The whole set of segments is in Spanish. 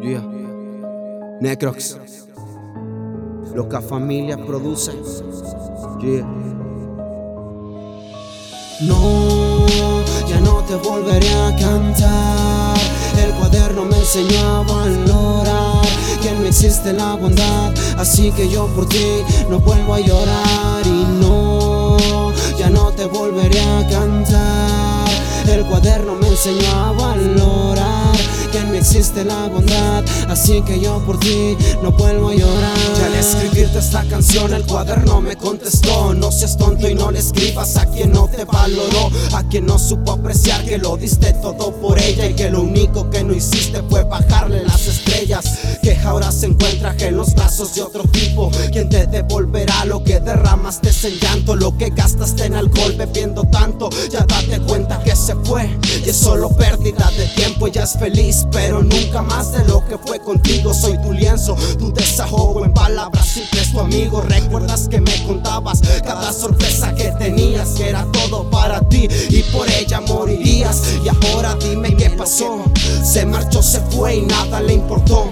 Yeah. Necrox. Loca familia produce. No, ya no te volveré a cantar. El cuaderno me enseñó a valorar que no existe la bondad. Así que yo por ti no vuelvo a llorar. Y no, ya no te volveré a cantar. El cuaderno me enseñó a valorar existe la bondad. Así que yo por ti no vuelvo a llorar. Ya al escribirte esta canción el cuaderno me contestó No seas tonto y no le escribas a quien no te valoró A quien no supo apreciar que lo diste todo por ella Y que lo único que no hiciste fue bajarle las estrellas Que ahora se encuentra en los brazos de otro tipo Quien te devolverá lo que derramaste en llanto Lo que gastaste en alcohol bebiendo tanto Ya date cuenta que se fue. Y es solo pérdida de tiempo Ella es feliz pero nunca más de lo que fue contigo. Soy tu lienzo, tu desahogo en palabras simples tu amigo. Recuerdas que me contabas cada sorpresa que tenías Que era todo para ti y por ella morirías. Y ahora dime qué pasó. Se marchó, se fue y nada le importó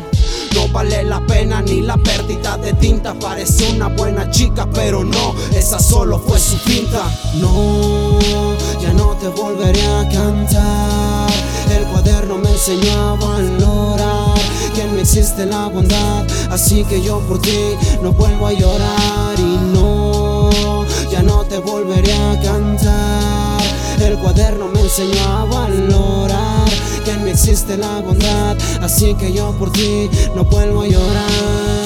no vale la pena ni la pérdida de tinta Parece una buena chica pero no Esa solo fue su pinta No, ya no te volveré a cantar. El cuaderno me enseñó a valorar que no existe la bondad. Así que yo por ti no vuelvo a llorar. Y no, ya no te volveré a cantar. El cuaderno me enseñó a valorar que no existe la bondad. Así que yo por ti no vuelvo a llorar.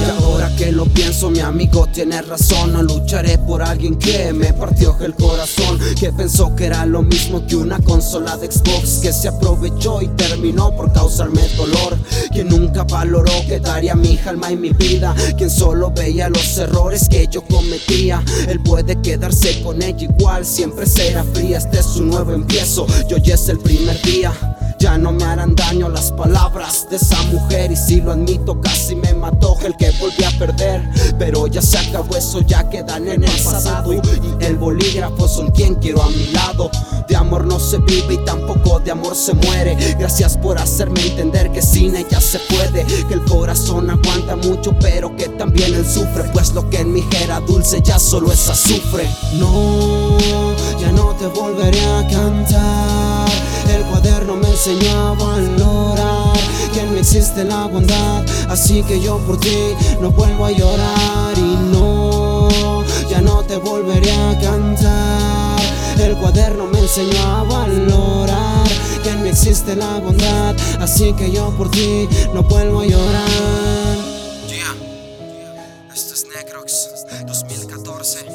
Y ahora que lo pienso, mi amigo tiene razón. No lucharé por alguien que me partió el corazón. Que pensó que era lo mismo que una consola de Xbox. Que se aprovechó y terminó por causarme dolor. Quien nunca valoró que daría mi alma y mi vida. Quien solo veía los errores que yo cometía. Él puede quedarse con ella igual, siempre será fría. Este es su nuevo empiezo. Yo ya es el primer día. Ya no me harán daño las palabras de esa mujer. Y si lo admito casi me mató el que volví a perder. Pero ya se acabó eso, ya quedan en el pasado. Y el bolígrafo son quien quiero a mi lado. De amor no se vive y tampoco de amor se muere. Gracias por hacerme entender que sin ella se puede. Que el corazón aguanta mucho pero que también él sufre. Pues lo que en mi era dulce ya solo es azufre. No, ya no te volveré a cantar. Enseñó a valorar que no existe la bondad. Así que yo por ti no vuelvo a llorar. Y no, ya no te volveré a cantar. El cuaderno me enseñó a valorar que no existe la bondad. Así que yo por ti no vuelvo a llorar. Yeah. Esto es Necrox 2014.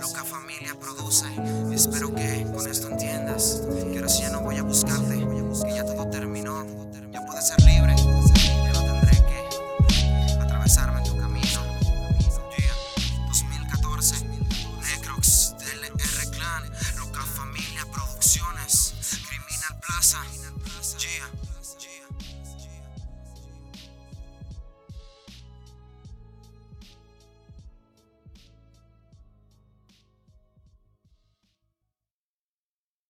Loca familia produce. Espero que con esto entiendas que ahora sí ya no voy a buscarte. Familia producciones.